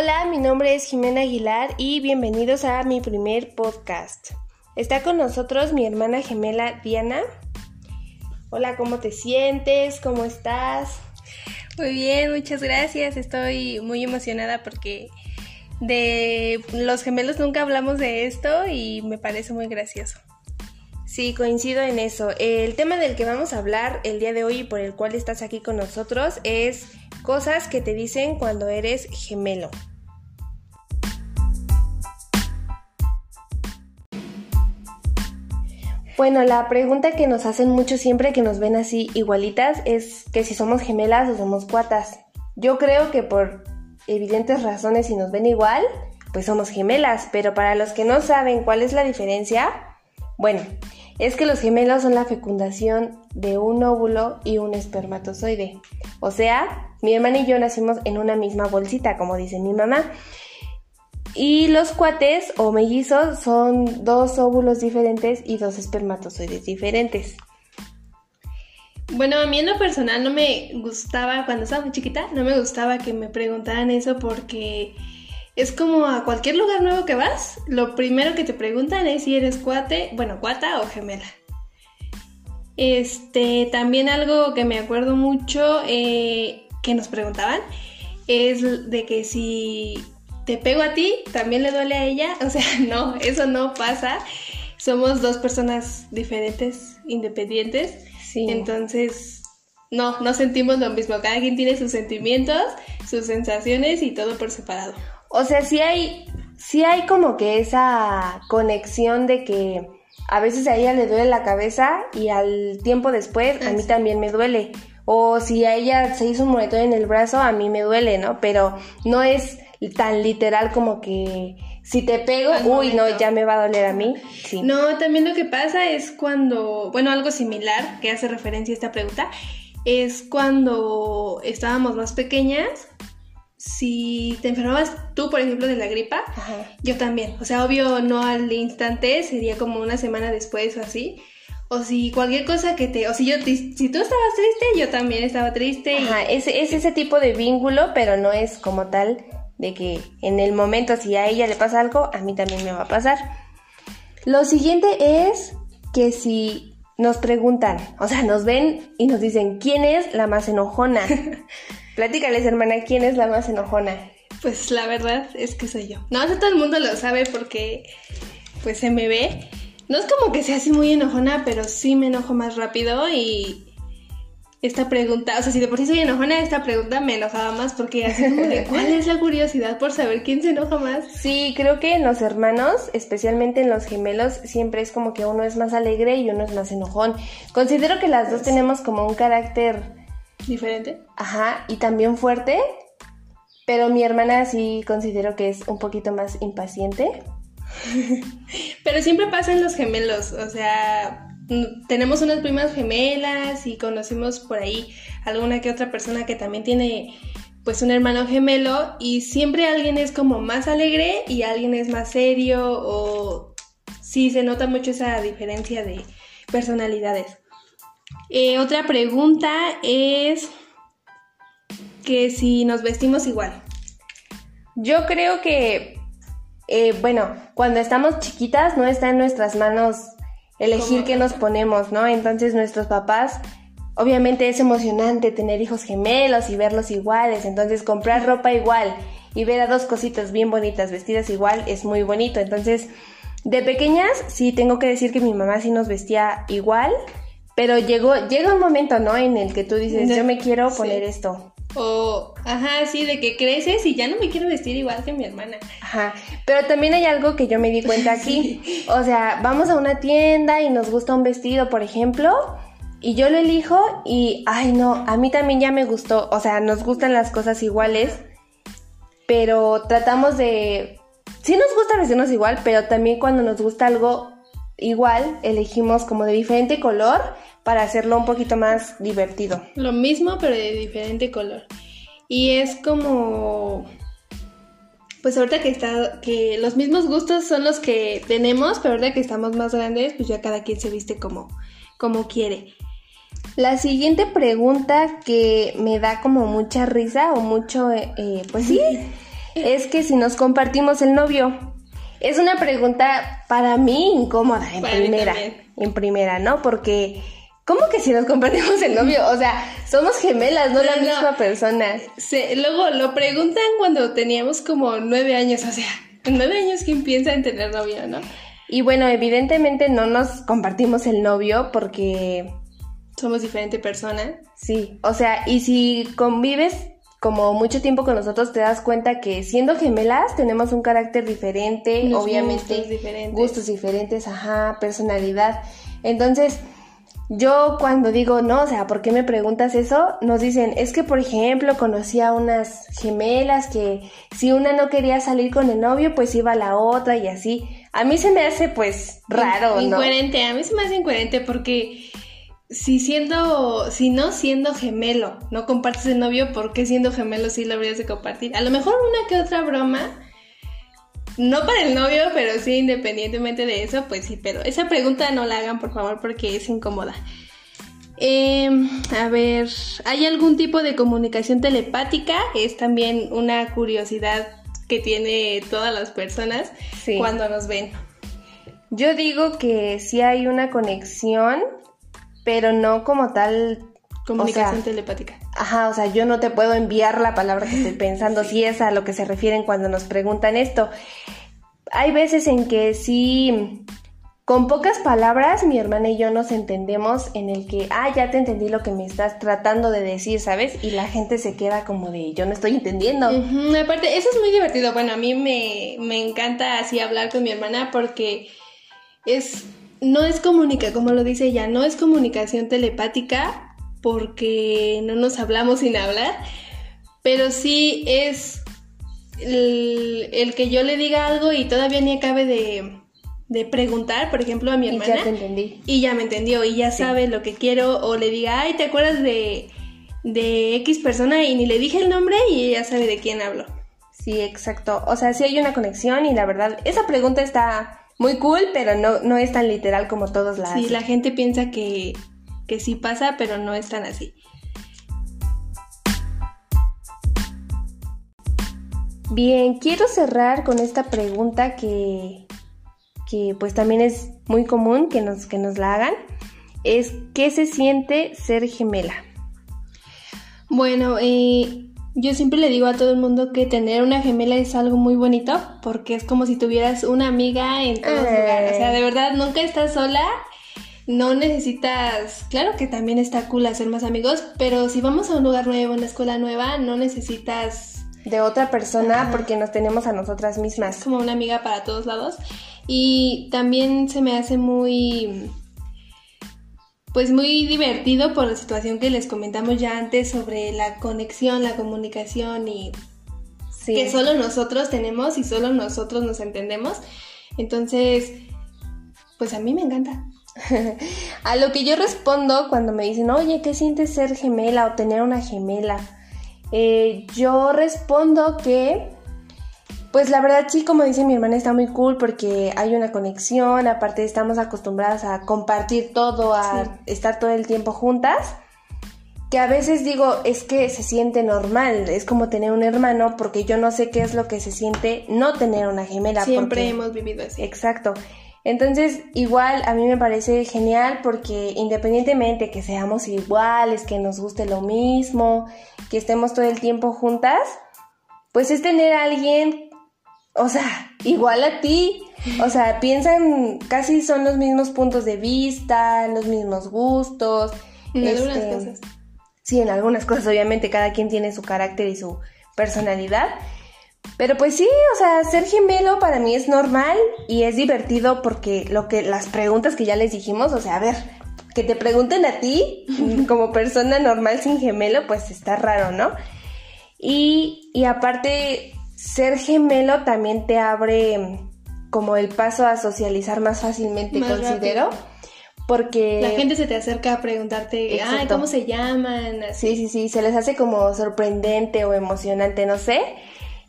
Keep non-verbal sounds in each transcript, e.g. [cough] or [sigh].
Hola, mi nombre es Jimena Aguilar y bienvenidos a mi primer podcast. Está con nosotros mi hermana gemela Diana. Hola, ¿cómo te sientes? ¿Cómo estás? Muy bien, muchas gracias. Estoy muy emocionada porque de los gemelos nunca hablamos de esto y me parece muy gracioso. Sí, coincido en eso. El tema del que vamos a hablar el día de hoy y por el cual estás aquí con nosotros es cosas que te dicen cuando eres gemelo. Bueno, la pregunta que nos hacen mucho siempre que nos ven así igualitas es que si somos gemelas o somos cuatas. Yo creo que por evidentes razones si nos ven igual, pues somos gemelas, pero para los que no saben cuál es la diferencia, bueno, es que los gemelos son la fecundación de un óvulo y un espermatozoide. O sea, mi hermana y yo nacimos en una misma bolsita, como dice mi mamá. Y los cuates o mellizos son dos óvulos diferentes y dos espermatozoides diferentes. Bueno, a mí en lo personal no me gustaba, cuando estaba muy chiquita, no me gustaba que me preguntaran eso porque es como a cualquier lugar nuevo que vas, lo primero que te preguntan es si eres cuate, bueno, cuata o gemela. Este, también algo que me acuerdo mucho eh, que nos preguntaban es de que si te pego a ti, también le duele a ella. [laughs] O sea, no, eso no pasa. Somos dos personas diferentes, independientes. Sí. Entonces, no, no sentimos lo mismo. Cada quien tiene sus sentimientos, sus sensaciones y todo por separado. O sea, sí hay, sí hay como que esa conexión de que a veces a ella le duele la cabeza y al tiempo después a mí también me duele. O si a ella se hizo un moretón en el brazo, a mí me duele, ¿no? Pero no es tan literal como que si te pego, uy, no, ya me va a doler a mí. Sí. No, también lo que pasa es cuando, bueno, algo similar que hace referencia a esta pregunta, es cuando estábamos más pequeñas, si te enfermabas tú, por ejemplo, de la gripa, yo también. O sea, obvio, no al instante, sería como una semana después o así. O si cualquier cosa que te... O si yo si tú estabas triste, yo también estaba triste. Ajá, es, es ese tipo de vínculo, pero no es como tal de que en el momento si a ella le pasa algo, a mí también me va a pasar. Lo siguiente es que si nos preguntan, o sea, nos ven y nos dicen, ¿quién es la más enojona? [laughs] Platícales, hermana, ¿quién es la más enojona? Pues la verdad es que soy yo. No, todo el mundo lo sabe porque pues se me ve. No es como que sea así muy enojona, pero sí me enojo más rápido y esta pregunta, o sea, si de por sí soy enojona, esta pregunta me enojaba más porque así como de [laughs] cuál es la curiosidad por saber quién se enoja más. Sí, creo que en los hermanos, especialmente en los gemelos, siempre es como que uno es más alegre y uno es más enojón. Considero que las dos tenemos como un carácter diferente. Ajá, y también fuerte, pero mi hermana sí considero que es un poquito más impaciente. [laughs] pero siempre pasa en los gemelos, o sea, tenemos unas primas gemelas y conocimos por ahí alguna que otra persona que también tiene pues un hermano gemelo y siempre alguien es como más alegre y alguien es más serio o sí se nota mucho esa diferencia de personalidades. Eh, otra pregunta es que si nos vestimos igual. Yo creo que, eh, bueno, cuando estamos chiquitas no está en nuestras manos elegir qué nos ponemos, ¿no? Entonces nuestros papás, obviamente es emocionante tener hijos gemelos y verlos iguales, entonces comprar ropa igual y ver a dos cositas bien bonitas vestidas igual es muy bonito. Entonces, de pequeñas sí tengo que decir que mi mamá sí nos vestía igual, pero llegó llega un momento, ¿no? En el que tú dices, yo me quiero poner esto. O, ajá, sí, de que creces y ya no me quiero vestir igual que mi hermana. Ajá, pero también hay algo que yo me di cuenta aquí. [laughs] O sea, vamos a una tienda y nos gusta un vestido, por ejemplo, y yo lo elijo y, ay, no, a mí también ya me gustó. O sea, nos gustan las cosas iguales, pero tratamos de... Sí nos gusta vestirnos igual, pero también cuando nos gusta algo igual, elegimos como de diferente color para hacerlo un poquito más divertido. Lo mismo, pero de diferente color. Y es como pues ahorita que está que los mismos gustos son los que tenemos, pero ahorita que estamos más grandes, pues ya cada quien se viste como como quiere. La siguiente pregunta que me da como mucha risa o mucho, eh, pues sí, [laughs] es que si nos compartimos el novio. Es una pregunta para mí incómoda en primera, en primera, ¿no? Porque ¿Cómo que si nos compartimos el novio? O sea, somos gemelas, no, la misma persona. luego lo preguntan cuando teníamos como nueve años, o sea, en nueve años quién piensa en tener novio, ¿no? Y bueno, evidentemente no nos compartimos el novio porque... Somos diferente persona. Sí, o sea, y si convives como mucho tiempo con nosotros te das cuenta que siendo gemelas tenemos un carácter diferente, obviamente gustos diferentes. gustos diferentes, ajá, personalidad. Entonces, yo cuando digo, no, o sea, ¿por qué me preguntas eso? Nos dicen, es que por ejemplo conocí a unas gemelas que si una no quería salir con el novio, pues iba a la otra y así. A mí se me hace pues raro, ¿no? Incoherente, a mí se me hace incoherente porque si siendo, si no siendo gemelo, no compartes el novio, ¿por qué siendo gemelo sí lo habrías de compartir? A lo mejor una que otra broma, no para el novio, pero sí independientemente de eso, pues sí, pero esa pregunta no la hagan por favor porque es incómoda. Em, a ver, ¿hay algún tipo de comunicación telepática? Es también una curiosidad que tiene todas las personas cuando nos ven. Yo digo que sí hay una conexión pero no como tal Comunicación telepática. Ajá, o sea, yo no te puedo enviar la palabra que estoy [laughs] pensando, si es a lo que se refieren cuando nos preguntan esto. Hay veces en que sí, con pocas palabras, mi hermana y yo nos entendemos en el que, ah, ya te entendí lo que me estás tratando de decir, ¿sabes? Y la gente se queda como de, yo no estoy entendiendo. Aparte, eso es muy divertido. Bueno, a mí me, me encanta así hablar con mi hermana porque es no es comunica, como lo dice ella, no es comunicación telepática porque no nos hablamos sin hablar, pero sí es el, que yo le diga algo y todavía ni acabe de, preguntar, por ejemplo, a mi hermana. Y ya te entendí. Y ya me entendió y ya sabe lo que quiero o le diga, ay, ¿te acuerdas de, de X persona? Y ni le dije el nombre y ella sabe de quién hablo. Sí, exacto. O sea, sí hay una conexión y la verdad, esa pregunta está muy cool, pero no, no es tan literal como todos la Sí, la gente piensa que, que sí pasa, pero no es tan así. Bien, quiero cerrar con esta pregunta que, que pues también es muy común que nos, que nos la hagan. Es ¿qué se siente ser gemela? Bueno, eh, yo siempre le digo a todo el mundo que tener una gemela es algo muy bonito porque es como si tuvieras una amiga en todos eh. lugares. O sea, de verdad, nunca estás sola. No necesitas, claro que también está cool hacer más amigos, pero si vamos a un lugar nuevo, una escuela nueva, no necesitas de otra persona porque nos tenemos a nosotras mismas. Es como una amiga para todos lados. Y también se me hace muy pues muy divertido por la situación que les comentamos ya antes sobre la conexión, la comunicación y que solo nosotros tenemos y solo nosotros nos entendemos. Entonces, pues a mí me encanta. [laughs] a lo que yo respondo cuando me dicen, oye, ¿qué sientes ser gemela o tener una gemela? Eh, yo respondo que pues la verdad sí, como dice mi hermana, está muy cool porque hay una conexión, aparte estamos acostumbradas a compartir todo, a estar todo el tiempo juntas, que a veces digo, es que se siente normal, es como tener un hermano porque yo no sé qué es lo que se siente no tener una gemela. Siempre hemos vivido así. Exacto. Entonces, igual a mí me parece genial porque independientemente que seamos iguales, que nos guste lo mismo, que estemos todo el tiempo juntas, pues es tener a alguien o sea, igual a ti. O sea, piensan, casi son los mismos puntos de vista, los mismos gustos. En algunas este, cosas. Sí, en algunas cosas, obviamente, cada quien tiene su carácter y su personalidad. Pero pues sí, o sea, ser gemelo para mí es normal y es divertido porque lo que las preguntas que ya les dijimos, o sea, a ver, que te pregunten a ti [laughs] como persona normal sin gemelo, pues está raro, ¿no? Y, y aparte, ser gemelo también te abre como el paso a socializar más fácilmente, considero. Porque... La gente se te acerca a preguntarte, ay, ¿cómo se llaman? Sí, sí, sí, se les hace como sorprendente o emocionante, no sé.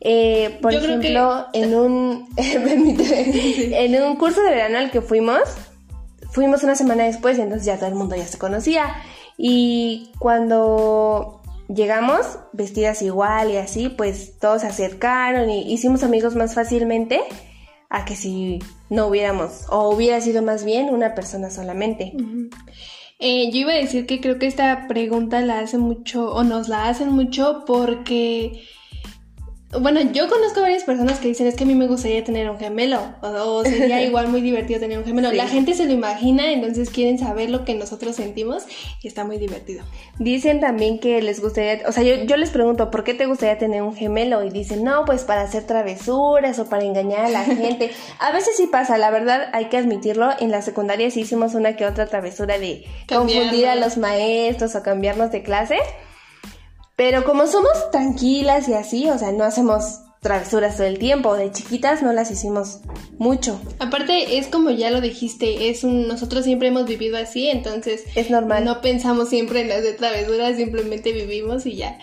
Eh, por ejemplo, en un [laughs] en un curso de verano al que fuimos, fuimos una semana después, entonces ya todo el mundo ya se conocía. Y cuando llegamos vestidas igual y así, pues todos se acercaron y hicimos amigos más fácilmente a que si no hubiéramos, o hubiera sido más bien una persona solamente. Eh, yo iba a decir que creo que esta pregunta la hace mucho, o nos la hacen mucho porque bueno, yo conozco varias personas que dicen es que a mí me gustaría tener un gemelo o, sería [laughs] igual muy divertido tener un gemelo. La gente se lo imagina, entonces quieren saber lo que nosotros sentimos y está muy divertido. Dicen también que les gustaría, o sea, yo, yo les pregunto, ¿por qué te gustaría tener un gemelo? Y dicen, no, pues para hacer travesuras o para engañar a la [laughs] gente. a veces sí pasa, la verdad hay que admitirlo, en la secundaria sí hicimos una que otra travesura de confundir a los maestros o cambiarnos de clase. Pero como somos tranquilas y así, o sea, no hacemos travesuras todo el tiempo. De chiquitas no las hicimos mucho. Aparte, es como ya lo dijiste, es un, nosotros siempre hemos vivido así, entonces es normal. No pensamos siempre en las de travesuras, simplemente vivimos y ya.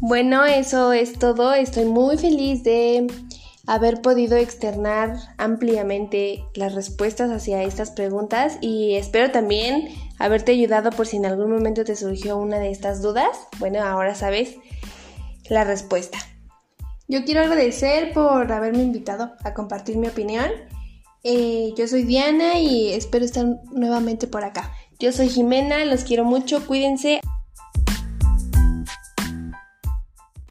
Bueno, eso es todo. Estoy muy feliz de haber podido externar ampliamente las respuestas hacia estas preguntas y espero también haberte ayudado por si en algún momento te surgió una de estas dudas. Bueno, ahora sabes la respuesta. Yo quiero agradecer por haberme invitado a compartir mi opinión. Eh, yo soy Diana y espero estar nuevamente por acá. Yo soy Jimena, los quiero mucho, cuídense.